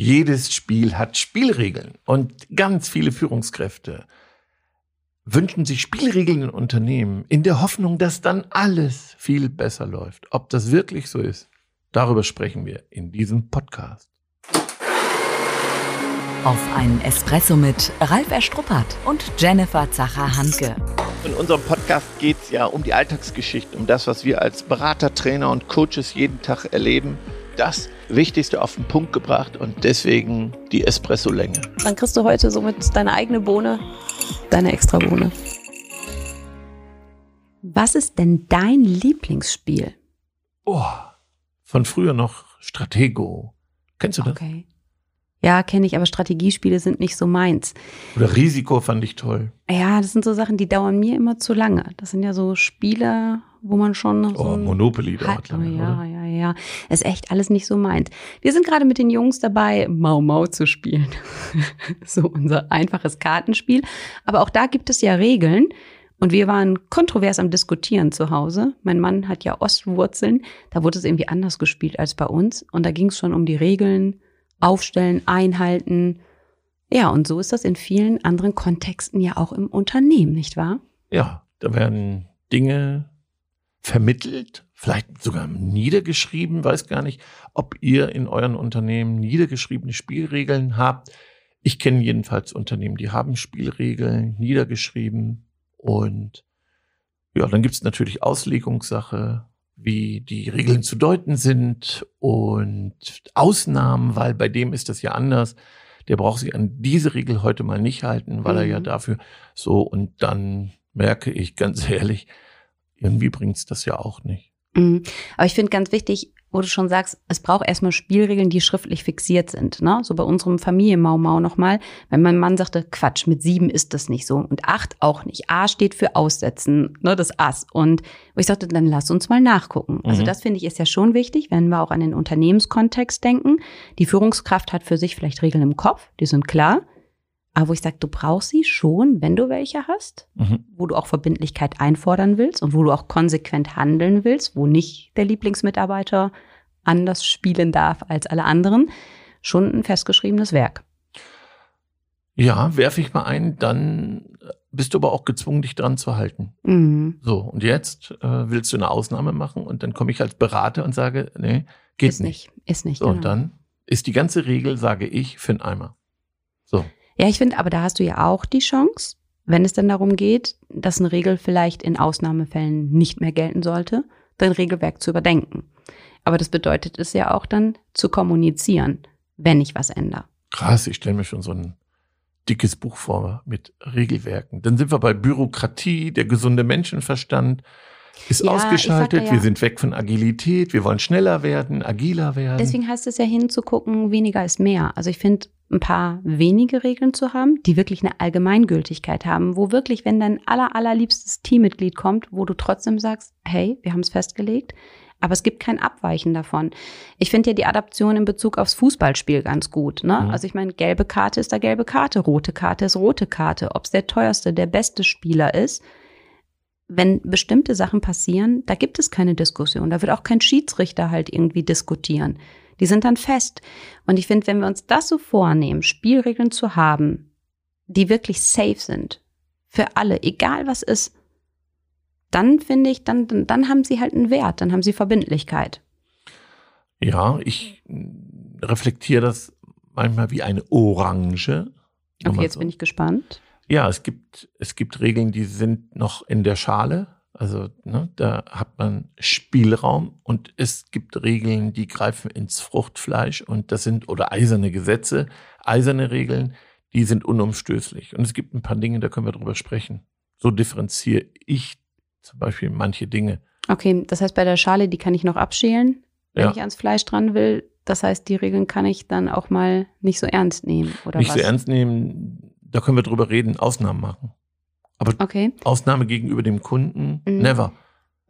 Jedes Spiel hat Spielregeln und ganz viele Führungskräfte wünschen sich Spielregeln in Unternehmen in der Hoffnung, dass dann alles viel besser läuft. Ob das wirklich so ist, darüber sprechen wir in diesem Podcast. Auf einen Espresso mit Ralf Erstruppert und Jennifer Zacher-Hanke. In unserem Podcast geht es ja um die Alltagsgeschichte, um das, was wir als Berater, Trainer und Coaches jeden Tag erleben. Das Wichtigste auf den Punkt gebracht und deswegen die Espresso-Länge. Dann kriegst du heute somit deine eigene Bohne, deine extra Bohne. Was ist denn dein Lieblingsspiel? Oh, von früher noch Stratego. Kennst du das? Okay. Ja, kenne ich, aber Strategiespiele sind nicht so meins. Oder Risiko fand ich toll. Ja, das sind so Sachen, die dauern mir immer zu lange. Das sind ja so Spiele, wo man schon so Oh, Monopoly dauert Oh, lange, ja, oder? ja, ja. Ist echt alles nicht so meins. Wir sind gerade mit den Jungs dabei, Mau Mau zu spielen. so unser einfaches Kartenspiel. Aber auch da gibt es ja Regeln. Und wir waren kontrovers am Diskutieren zu Hause. Mein Mann hat ja Ostwurzeln. Da wurde es irgendwie anders gespielt als bei uns. Und da ging es schon um die Regeln, aufstellen, einhalten. Ja, und so ist das in vielen anderen Kontexten ja auch im Unternehmen, nicht wahr? Ja, da werden Dinge vermittelt, vielleicht sogar niedergeschrieben, weiß gar nicht, ob ihr in euren Unternehmen niedergeschriebene Spielregeln habt. Ich kenne jedenfalls Unternehmen, die haben Spielregeln niedergeschrieben und ja, dann gibt es natürlich Auslegungssache, wie die Regeln zu deuten sind und Ausnahmen, weil bei dem ist das ja anders. Der braucht sich an diese Regel heute mal nicht halten, weil er ja Mhm. dafür so und dann merke ich ganz ehrlich, irgendwie bringt's das ja auch nicht. Mhm. Aber ich finde ganz wichtig, wo du schon sagst, es braucht erstmal Spielregeln, die schriftlich fixiert sind. Ne? So bei unserem Familienmau Mau nochmal, wenn mein Mann sagte, Quatsch, mit sieben ist das nicht so und acht auch nicht. A steht für Aussetzen, ne, das Ass. Und ich sagte, dann lass uns mal nachgucken. Also Mhm. das finde ich ist ja schon wichtig, wenn wir auch an den Unternehmenskontext denken. Die Führungskraft hat für sich vielleicht Regeln im Kopf, die sind klar. Aber wo ich sage, du brauchst sie schon, wenn du welche hast Mhm. wo du auch Verbindlichkeit einfordern willst und wo du auch konsequent handeln willst, wo nicht der Lieblingsmitarbeiter anders spielen darf als alle anderen, schon ein festgeschriebenes Werk. Ja, werfe ich mal ein, dann bist du aber auch gezwungen, dich dran zu halten. Mhm. So, und jetzt äh, willst du eine Ausnahme machen und dann komme ich als Berater und sage, nee, geht ist nicht. nicht. Ist nicht. So, genau. und dann ist die ganze Regel, sage ich, für einen Eimer. So. Ja, ich finde, aber da hast du ja auch die Chance, wenn es dann darum geht, dass eine Regel vielleicht in Ausnahmefällen nicht mehr gelten sollte, dein Regelwerk zu überdenken. Aber das bedeutet es ja auch dann zu kommunizieren, wenn ich was ändere. Krass, ich stelle mir schon so ein dickes Buch vor mit Regelwerken. Dann sind wir bei Bürokratie, der gesunde Menschenverstand ist Ja, ausgeschaltet, ja- wir sind weg von Agilität, wir wollen schneller werden, agiler werden. Deswegen heißt es ja hinzugucken, weniger ist mehr. Also ich finde, ein paar wenige Regeln zu haben, die wirklich eine Allgemeingültigkeit haben, wo wirklich, wenn dein aller, allerliebstes Teammitglied kommt, wo du trotzdem sagst, hey, wir haben es festgelegt, aber es gibt kein Abweichen davon. Ich finde ja die Adaption in Bezug aufs Fußballspiel ganz gut. Ne? Mhm. Also ich meine, gelbe Karte ist da gelbe Karte, rote Karte ist rote Karte. Ob es der teuerste, der beste Spieler ist, wenn bestimmte Sachen passieren, da gibt es keine Diskussion. Da wird auch kein Schiedsrichter halt irgendwie diskutieren. Die sind dann fest. Und ich finde, wenn wir uns das so vornehmen, Spielregeln zu haben, die wirklich safe sind, für alle, egal was ist, dann finde ich, dann, dann, dann haben sie halt einen Wert, dann haben sie Verbindlichkeit. Ja, ich reflektiere das manchmal wie eine Orange. Okay, jetzt so. bin ich gespannt. Ja, es gibt, es gibt Regeln, die sind noch in der Schale. Also ne, da hat man Spielraum und es gibt Regeln, die greifen ins Fruchtfleisch und das sind oder eiserne Gesetze, eiserne Regeln, die sind unumstößlich. Und es gibt ein paar Dinge, da können wir drüber sprechen. So differenziere ich zum Beispiel manche Dinge. Okay, das heißt, bei der Schale, die kann ich noch abschälen, wenn Ja. ich ans Fleisch dran will. Das heißt, die Regeln kann ich dann auch mal nicht so ernst nehmen, oder Nicht was? so ernst nehmen, da können wir drüber reden, Ausnahmen machen. Aber Okay. Ausnahme gegenüber dem Kunden, Mhm. never.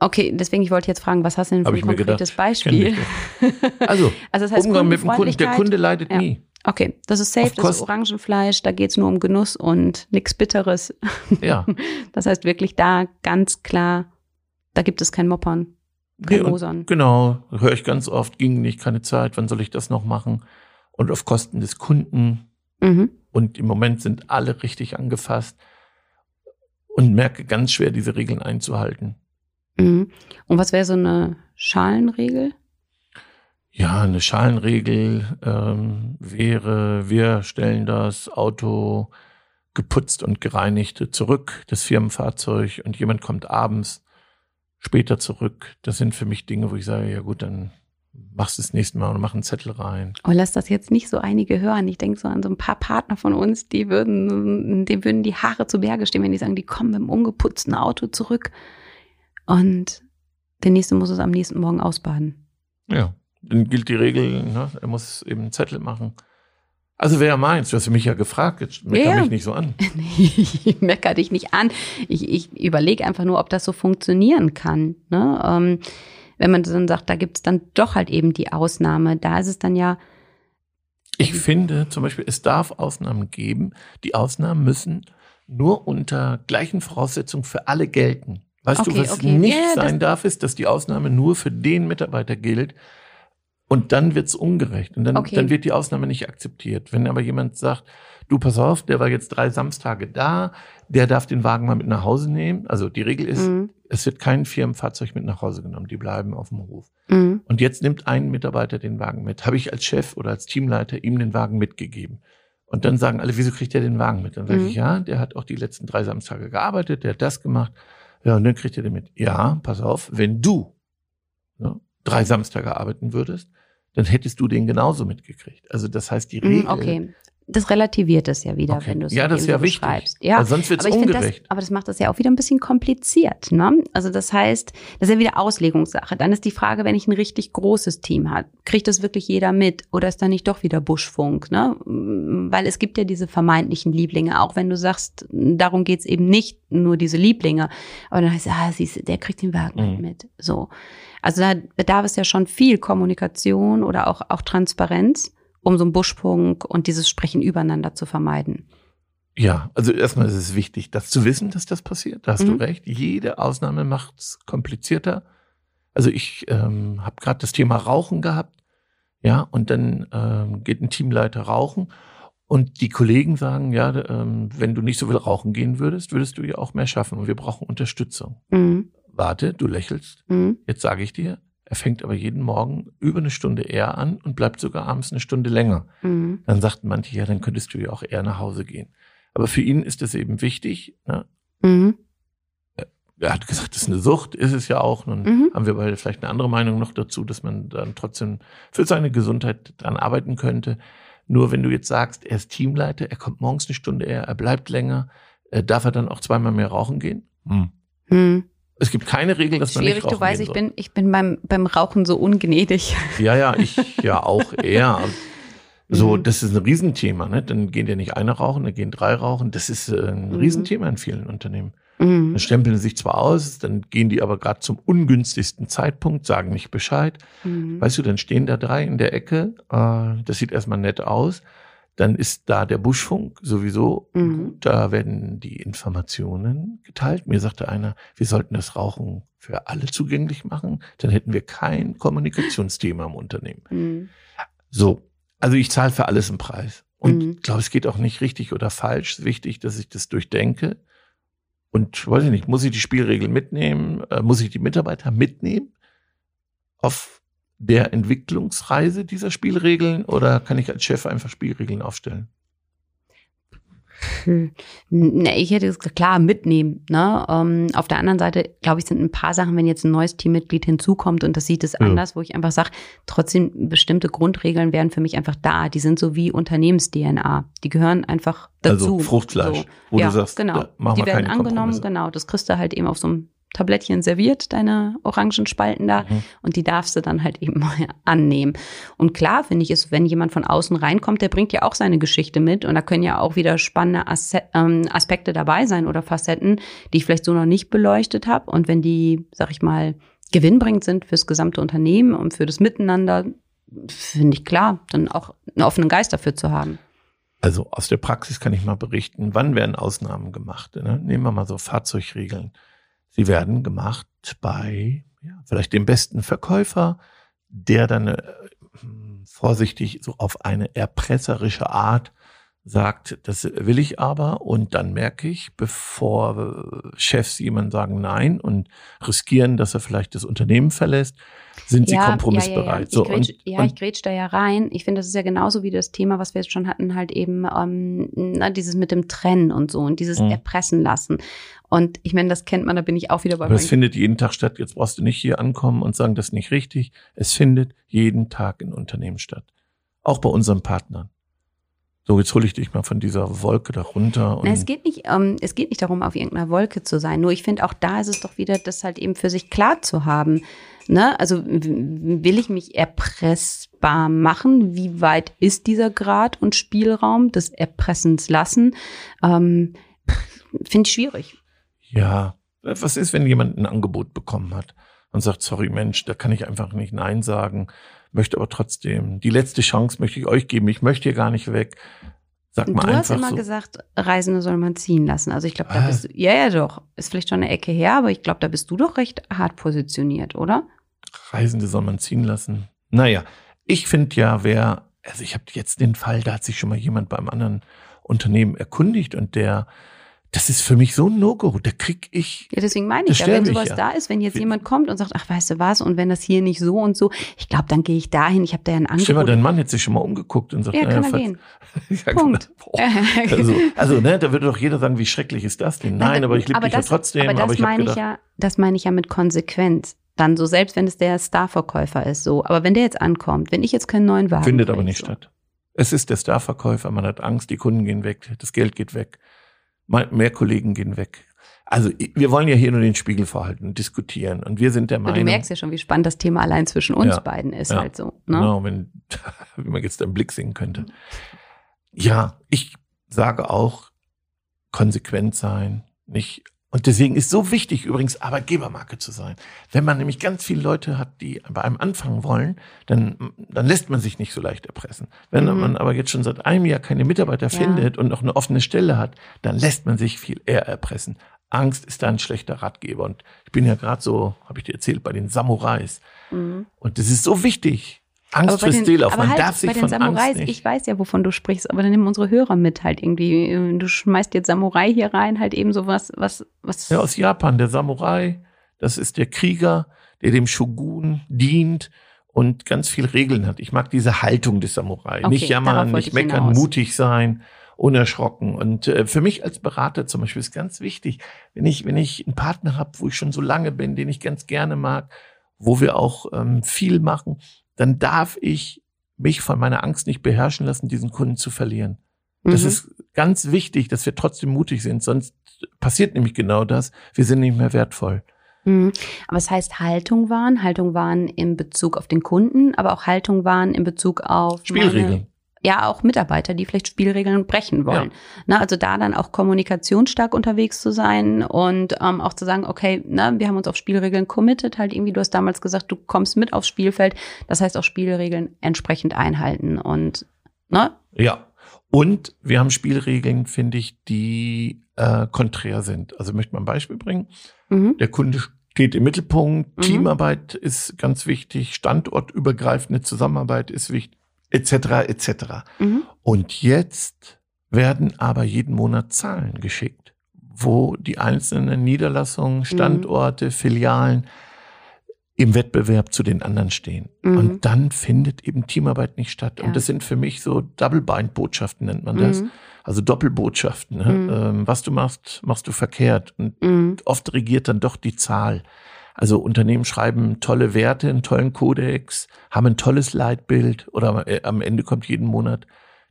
Okay, deswegen, ich wollte jetzt fragen, was hast du denn für Hab ein konkretes gedacht, Beispiel? Also, also das heißt Umgang mit dem Kunden, der Kunde leidet Ja. nie. Okay, das ist safe, das ist Orangenfleisch, da geht's nur um Genuss und nichts Bitteres. Ja. Das heißt wirklich da ganz klar, da gibt es kein Moppern, kein und Mosern. Genau, höre ich ganz oft, ging nicht, keine Zeit, wann soll ich das noch machen? und auf Kosten des Kunden. Mhm. Und im Moment sind alle richtig angefasst und merke ganz schwer, diese Regeln einzuhalten. Mhm. Und was wäre so eine Schalenregel? Ja, eine Schalenregel ähm, wäre, wir stellen das Auto geputzt und gereinigt zurück, das Firmenfahrzeug, und jemand kommt abends später zurück. Das sind für mich Dinge, wo ich sage, ja gut, dann machst das nächste Mal und mach einen Zettel rein. Oh, lass das jetzt nicht so einige hören. Ich denke so an so ein paar Partner von uns, die würden, dem würden die Haare zu Berge stehen, wenn die sagen, die kommen mit dem ungeputzten Auto zurück. Und der nächste muss es am nächsten Morgen ausbaden. Ja, dann gilt die Regel, ne? er muss eben einen Zettel machen. Also wer meint, du hast mich ja gefragt, jetzt mecker Ja. mich nicht so an. ich meckere dich nicht an. Ich, ich überlege einfach nur, ob das so funktionieren kann. Ne? Ähm, wenn man dann sagt, da gibt es dann doch halt eben die Ausnahme. Da ist es dann ja, Ich finde zum Beispiel, es darf Ausnahmen geben. Die Ausnahmen müssen nur unter gleichen Voraussetzungen für alle gelten. Weißt Okay, du, was okay. nicht Ja, sein darf, ist, dass die Ausnahme nur für den Mitarbeiter gilt. Und dann wird's ungerecht. Und dann, Okay. dann wird die Ausnahme nicht akzeptiert. Wenn aber jemand sagt, du pass auf, der war jetzt drei Samstage da, der darf den Wagen mal mit nach Hause nehmen. Also die Regel ist, Mhm. es wird kein Firmenfahrzeug mit nach Hause genommen. Die bleiben auf dem Hof. Mhm. Und jetzt nimmt ein Mitarbeiter den Wagen mit. Habe ich als Chef oder als Teamleiter ihm den Wagen mitgegeben. Und dann sagen alle, wieso kriegt er den Wagen mit? Dann sage Mhm. ich, ja, der hat auch die letzten drei Samstage gearbeitet, der hat das gemacht. Ja, und dann kriegt er den mit. Ja, pass auf, wenn du ne, drei Samstage arbeiten würdest, dann hättest du den genauso mitgekriegt. Also das heißt, die Regel. Mhm, okay. Das relativiert es ja wieder, Okay. wenn du es Ja, das ist ja so wichtig. beschreibst. Ja, Weil sonst ich find ungerecht. Das, aber das macht das ja auch wieder ein bisschen kompliziert. Ne? Also das heißt, das ist ja wieder Auslegungssache. Dann ist die Frage, wenn ich ein richtig großes Team habe, kriegt das wirklich jeder mit oder ist da nicht doch wieder Buschfunk? Ne? Weil es gibt ja diese vermeintlichen Lieblinge, auch wenn du sagst, darum geht's eben nicht, nur diese Lieblinge. Aber dann heißt es, ah, siehst du, der kriegt den Wagen Mhm. mit. So. Also da bedarf es ja schon viel Kommunikation oder auch, auch Transparenz, um so einen Buschfunk und dieses Sprechen übereinander zu vermeiden. Ja, also erstmal ist es wichtig, das zu wissen, dass das passiert. Da hast Mhm. du recht. Jede Ausnahme macht es komplizierter. Also ich ähm, habe gerade das Thema Rauchen gehabt, ja, und dann ähm, geht ein Teamleiter rauchen und die Kollegen sagen, ja, ähm, wenn du nicht so viel rauchen gehen würdest, würdest du ja auch mehr schaffen und wir brauchen Unterstützung. Mhm. Warte, du lächelst. Mhm. Jetzt sage ich dir, er fängt aber jeden Morgen über eine Stunde eher an und bleibt sogar abends eine Stunde länger. Mhm. Dann sagten manche, ja, dann könntest du ja auch eher nach Hause gehen. Aber für ihn ist es eben wichtig. Ne? Mhm. Er hat gesagt, das ist eine Sucht, ist es ja auch. Nun Mhm. haben wir beide vielleicht eine andere Meinung noch dazu, dass man dann trotzdem für seine Gesundheit dran arbeiten könnte. Nur wenn du jetzt sagst, er ist Teamleiter, er kommt morgens eine Stunde eher, er bleibt länger, äh, darf er dann auch zweimal mehr rauchen gehen? Hm. Mhm. Es gibt keine Regel, dass man Schwierig, nicht rauchen du weißt, ich bin, ich bin beim, beim Rauchen so ungnädig. Ja, ja, ich ja auch eher. So, Mhm. das ist ein Riesenthema. Ne? Dann gehen ja nicht einer rauchen, dann gehen drei rauchen. Das ist äh, ein Mhm. Riesenthema in vielen Unternehmen. Mhm. Dann stempeln sie sich zwar aus, dann gehen die aber gerade zum ungünstigsten Zeitpunkt, sagen nicht Bescheid. Mhm. Weißt du, dann stehen da drei in der Ecke. Äh, das sieht erstmal nett aus. Dann ist da der Buschfunk sowieso Mhm. gut. Da werden die Informationen geteilt. Mir sagte einer, wir sollten das Rauchen für alle zugänglich machen. Dann hätten wir kein Kommunikationsthema im Unternehmen. Mhm. So, also ich zahle für alles einen Preis. Und Mhm. ich glaube, es geht auch nicht richtig oder falsch. Wichtig, dass ich das durchdenke. Und weiß ich nicht, muss ich die Spielregeln mitnehmen? Äh, muss ich die Mitarbeiter mitnehmen auf der Entwicklungsreise dieser Spielregeln oder kann ich als Chef einfach Spielregeln aufstellen? Hm. Ne, ich hätte es klar mitnehmen. Ne? Ähm, auf der anderen Seite, glaube ich, sind ein paar Sachen, wenn jetzt ein neues Teammitglied hinzukommt und das sieht es Ja. anders, wo ich einfach sage, trotzdem bestimmte Grundregeln wären für mich einfach da. Die sind so wie Unternehmens-DNA. Die gehören einfach dazu. Also Fruchtfleisch, So. wo ja, du sagst, genau. machen die werden angenommen, Kompromisse. genau. Das kriegst du halt eben auf so einem Tablettchen serviert, deine Orangenspalten da. Mhm. Und die darfst du dann halt eben annehmen. Und klar finde ich es, wenn jemand von außen reinkommt, der bringt ja auch seine Geschichte mit. Und da können ja auch wieder spannende Asse ähm, Aspekte dabei sein oder Facetten, die ich vielleicht so noch nicht beleuchtet habe. Und wenn die, sag ich mal, gewinnbringend sind fürs gesamte Unternehmen und für das Miteinander, finde ich klar, dann auch einen offenen Geist dafür zu haben. Also aus der Praxis kann ich mal berichten, wann werden Ausnahmen gemacht? Ne? Nehmen wir mal so Fahrzeugregeln. Sie werden gemacht bei ja, vielleicht dem besten Verkäufer, der dann, äh, vorsichtig so auf eine erpresserische Art sagt, das will ich aber und dann merke ich, bevor Chefs jemand sagen Nein und riskieren, dass er vielleicht das Unternehmen verlässt, sind Ja, sie kompromissbereit. Ja, ja, ja. So, Ich grätsch, und, ja, ich grätsch da ja rein. Ich finde, das ist ja genauso wie das Thema, was wir jetzt schon hatten, halt eben ähm, na, dieses mit dem Trennen und so und dieses Mhm. Erpressen lassen. Und ich meine, das kennt man, da bin ich auch wieder bei Aber es findet jeden Tag statt. Jetzt brauchst du nicht hier ankommen und sagen, das ist nicht richtig. Es findet jeden Tag in Unternehmen statt. Auch bei unseren Partnern. So, jetzt hole ich dich mal von dieser Wolke da runter. Und Na, es geht nicht, ähm, es geht nicht darum, auf irgendeiner Wolke zu sein. Nur ich finde, auch da ist es doch wieder, das halt eben für sich klar zu haben. Ne? Also will ich mich erpressbar machen? Wie weit ist dieser Grad und Spielraum des Erpressens lassen? Ähm, finde ich schwierig. ja, was ist, wenn jemand ein Angebot bekommen hat und sagt, sorry Mensch, da kann ich einfach nicht Nein sagen, möchte aber trotzdem, die letzte Chance möchte ich euch geben, ich möchte hier gar nicht weg. Sag Du mal hast einfach immer so. gesagt, Reisende soll man ziehen lassen. Also ich glaube, da Ah. bist du, ja, ja doch, ist vielleicht schon eine Ecke her, aber ich glaube, da bist du doch recht hart positioniert, oder? Reisende soll man ziehen lassen. Naja, ich finde ja, wer, also ich habe jetzt den Fall, da hat sich schon mal jemand beim anderen Unternehmen erkundigt und der, das ist für mich so ein No-Go, da krieg ich, Ja, deswegen meine ich ja, wenn sowas ja. da ist, wenn jetzt jemand kommt und sagt, ach, weißt du was, und wenn das hier nicht so und so, ich glaube, dann gehe ich dahin, ich habe da ja ein stell mal, Angebot. dein Mann hat sich schon mal umgeguckt und sagt, ja, kann naja, er gehen. ja, Punkt. genau. Boah. Also, also, ne, da würde doch jeder sagen, wie schrecklich ist das denn? Nein, aber ich liebe dich ja das, trotzdem. Aber das ich hab meine ich ja, das meine ich ja mit Konsequenz. Dann so, selbst wenn es der Starverkäufer ist, so. Aber wenn der jetzt ankommt, wenn ich jetzt keinen neuen Wagen findet aber nicht so. statt. Es ist der Starverkäufer, man hat Angst, die Kunden gehen weg, das Geld geht weg, mehr Kollegen gehen weg. Also wir wollen ja hier nur den Spiegel vorhalten, diskutieren und wir sind der Du Meinung, merkst ja schon, wie spannend das Thema allein zwischen uns Ja. beiden ist Ja. halt so. Ne? Genau, wenn, wie man jetzt einen Blick sehen könnte. Ja, ich sage auch, konsequent sein, nicht. Und deswegen ist so wichtig, übrigens Arbeitgebermarke zu sein. Wenn man nämlich ganz viele Leute hat, die bei einem anfangen wollen, dann, dann lässt man sich nicht so leicht erpressen. Wenn Mhm. man aber jetzt schon seit einem Jahr keine Mitarbeiter Ja. findet und noch eine offene Stelle hat, dann lässt man sich viel eher erpressen. Angst ist da ein schlechter Ratgeber. Und ich bin ja gerade so, habe ich dir erzählt, bei den Samurais. Mhm. Und das ist so wichtig. Angst Aber bei frisst den- Seele auf. aber Man halt darf sich bei den von Samurais, Angst nicht. ich weiß ja, wovon du sprichst, aber dann nimm unsere Hörer mit halt irgendwie. Du schmeißt jetzt Samurai hier rein, halt eben sowas, was, was. Ja, aus Japan, der Samurai, das ist der Krieger, der dem Shogun dient und ganz viel Regeln hat. Ich mag diese Haltung des Samurai. Okay, nicht jammern, nicht ich meckern, hinaus. mutig sein, unerschrocken. Und äh, für mich als Berater zum Beispiel ist ganz wichtig, wenn ich, wenn ich einen Partner habe, wo ich schon so lange bin, den ich ganz gerne mag, wo wir auch ähm, viel machen, dann darf ich mich von meiner Angst nicht beherrschen lassen, diesen Kunden zu verlieren. Das Mhm. ist ganz wichtig, dass wir trotzdem mutig sind, sonst passiert nämlich genau das. Wir sind nicht mehr wertvoll. Mhm. Aber es heißt Haltung wahren, Haltung wahren in Bezug auf den Kunden, aber auch Haltung wahren in Bezug auf Spielregeln. Ja, auch Mitarbeiter, die vielleicht Spielregeln brechen wollen. Na, also da dann auch kommunikationsstark unterwegs zu sein und ähm, auch zu sagen, okay, na, wir haben uns auf Spielregeln committed, halt irgendwie, du hast damals gesagt, du kommst mit aufs Spielfeld. Das heißt auch Spielregeln entsprechend einhalten und ne? Ja. Und wir haben Spielregeln, finde ich, die äh, konträr sind. Also ich möchte mal ein Beispiel bringen. Mhm. Der Kunde steht im Mittelpunkt, Mhm. Teamarbeit ist ganz wichtig, standortübergreifende Zusammenarbeit ist wichtig, etc. etc. Mhm. Und jetzt werden aber jeden Monat Zahlen geschickt, wo die einzelnen Niederlassungen, Standorte, Filialen im Wettbewerb zu den anderen stehen. Mhm. Und dann findet eben Teamarbeit nicht statt. Ja. Und das sind für mich so Double-Bind-Botschaften, nennt man das. Mhm. Also Doppelbotschaften. Ne? Mhm. Ähm, was du machst, machst du verkehrt. Und Mhm. oft regiert dann doch die Zahl. Also Unternehmen schreiben tolle Werte, einen tollen Kodex, haben ein tolles Leitbild oder äh, am Ende kommt jeden Monat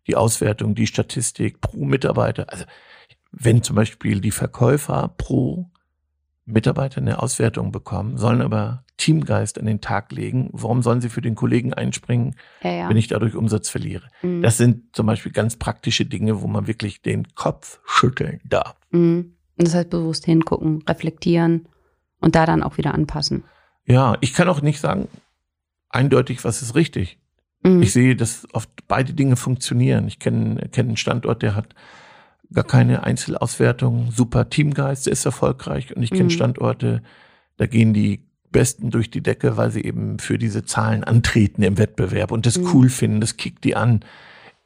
die Auswertung, die Statistik pro Mitarbeiter. Also wenn zum Beispiel die Verkäufer pro Mitarbeiter eine Auswertung bekommen, sollen aber Teamgeist an den Tag legen. Warum sollen sie für den Kollegen einspringen, Ja, ja. wenn ich dadurch Umsatz verliere? Mhm. Das sind zum Beispiel ganz praktische Dinge, wo man wirklich den Kopf schütteln darf. Mhm. Und das heißt bewusst hingucken, reflektieren und da dann auch wieder anpassen. Ja, ich kann auch nicht sagen, eindeutig, was ist richtig. Mhm. Ich sehe, dass oft beide Dinge funktionieren. Ich kenne kenne einen Standort, der hat gar keine Einzelauswertung, super Teamgeist, der ist erfolgreich. Und ich kenne Mhm. Standorte, da gehen die Besten durch die Decke, weil sie eben für diese Zahlen antreten im Wettbewerb und das Mhm. cool finden, das kickt die an.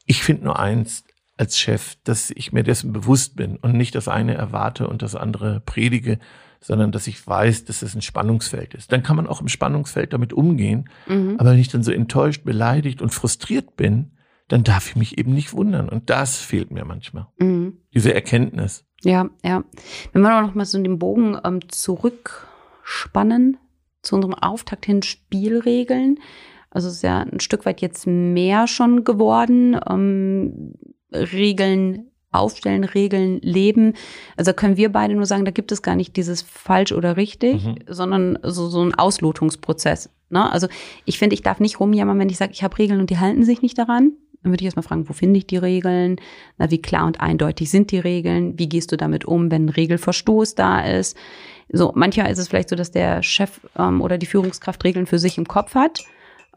Ich finde nur eins als Chef, dass ich mir dessen bewusst bin und nicht das eine erwarte und das andere predige, sondern dass ich weiß, dass es ein Spannungsfeld ist. Dann kann man auch im Spannungsfeld damit umgehen. Mhm. Aber wenn ich dann so enttäuscht, beleidigt und frustriert bin, dann darf ich mich eben nicht wundern. Und das fehlt mir manchmal. Mhm. Diese Erkenntnis. Ja, ja. Wenn wir noch mal so den Bogen ähm, zurückspannen zu unserem Auftakt hin Spielregeln. Also es ist ja ein Stück weit jetzt mehr schon geworden. Ähm, Regeln aufstellen, Regeln leben. Also können wir beide nur sagen, da gibt es gar nicht dieses falsch oder richtig, Mhm. sondern so, so ein Auslotungsprozess. Ne? Also ich finde, ich darf nicht rumjammern, wenn ich sage, ich habe Regeln und die halten sich nicht daran. Dann würde ich erstmal fragen, wo finde ich die Regeln? Na, wie klar und eindeutig sind die Regeln? Wie gehst du damit um, wenn ein Regelverstoß da ist? So, manchmal ist es vielleicht so, dass der Chef ähm, oder die Führungskraft Regeln für sich im Kopf hat,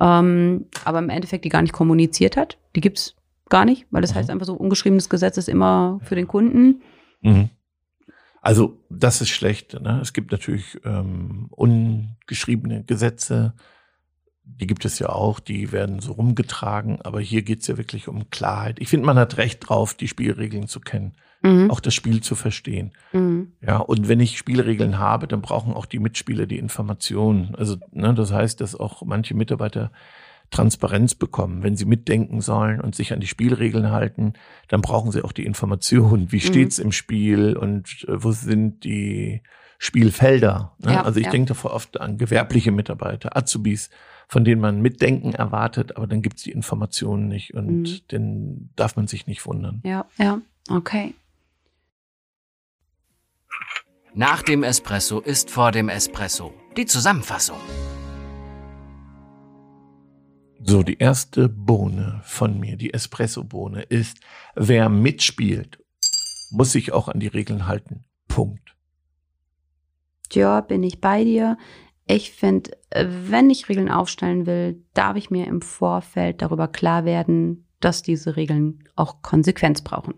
ähm, aber im Endeffekt die gar nicht kommuniziert hat. Die gibt's gar nicht, weil das Mhm. heißt einfach so, ungeschriebenes Gesetz ist immer für den Kunden. Mhm. Also das ist schlecht. Ne? Es gibt natürlich ähm, ungeschriebene Gesetze, die gibt es ja auch, die werden so rumgetragen, aber hier geht's ja wirklich um Klarheit. Ich finde, man hat Recht drauf, die Spielregeln zu kennen, Mhm. auch das Spiel zu verstehen. Mhm. Ja, und wenn ich Spielregeln habe, dann brauchen auch die Mitspieler die Informationen. Also, ne, das heißt, dass auch manche Mitarbeiter Transparenz bekommen. Wenn sie mitdenken sollen und sich an die Spielregeln halten, dann brauchen sie auch die Informationen. Wie Mhm. steht's im Spiel und äh, wo sind die Spielfelder? Ne? Ja, also ich ja. denke davor oft an gewerbliche Mitarbeiter, Azubis, von denen man Mitdenken erwartet, aber dann gibt's die Informationen nicht und Mhm. dann darf man sich nicht wundern. Ja, ja, okay. Nach dem Espresso ist vor dem Espresso. Die Zusammenfassung. So, die erste Bohne von mir, die Espresso-Bohne, ist, wer mitspielt, muss sich auch an die Regeln halten. Punkt. Ja, bin ich bei dir. Ich finde, wenn ich Regeln aufstellen will, darf ich mir im Vorfeld darüber klar werden, dass diese Regeln auch Konsequenz brauchen.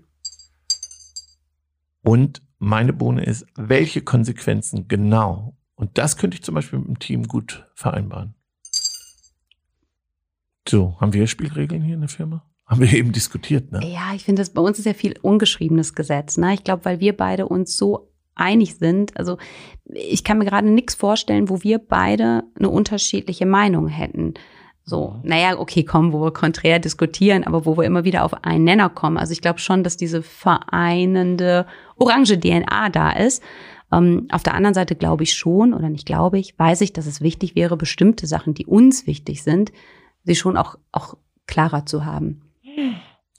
Und meine Bohne ist, welche Konsequenzen genau? Und das könnte ich zum Beispiel mit dem Team gut vereinbaren. So, haben wir Spielregeln hier in der Firma? Haben wir eben diskutiert, ne? Ja, ich finde, bei uns ist ja viel ungeschriebenes Gesetz. Ne? Ich glaube, weil wir beide uns so einig sind. Also ich kann mir gerade nichts vorstellen, wo wir beide eine unterschiedliche Meinung hätten. So, Mhm. naja, okay, komm, wo wir konträr diskutieren, aber wo wir immer wieder auf einen Nenner kommen. Also ich glaube schon, dass diese vereinende orange DNA da ist. Ähm, auf der anderen Seite glaube ich schon, oder nicht glaube ich, weiß ich, dass es wichtig wäre, bestimmte Sachen, die uns wichtig sind, sie schon auch, auch klarer zu haben.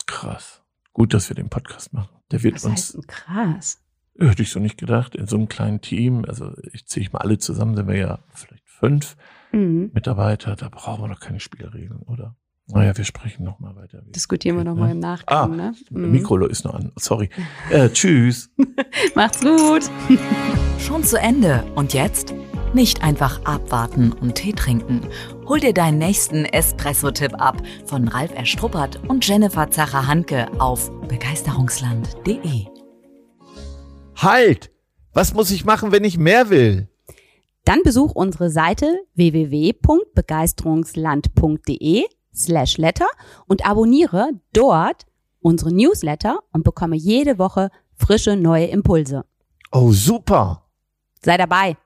Krass. Gut, dass wir den Podcast machen. Der wird Das uns heißt, denn krass. Hätte ich so nicht gedacht. In so einem kleinen Team, also ich ziehe ich mal alle zusammen, sind wir ja vielleicht fünf Mhm. Mitarbeiter, da brauchen wir noch keine Spielregeln, oder? Naja, wir sprechen noch mal weiter. Diskutieren wir nochmal ne? im Nachgang. Ah, ne? Mhm. Mikro ist noch an. Sorry. Äh, tschüss. Macht's gut. Schon zu Ende. Und jetzt? Nicht einfach abwarten und Tee trinken. Hol dir deinen nächsten Espresso-Tipp ab von Ralf Erstruppert und Jennifer Zacher-Hanke auf begeisterungsland.de. Halt! Was muss ich machen, wenn ich mehr will? Dann besuch unsere Seite www.begeisterungsland.de slash letter und abonniere dort unsere Newsletter und bekomme jede Woche frische neue Impulse. Oh, super! Sei dabei.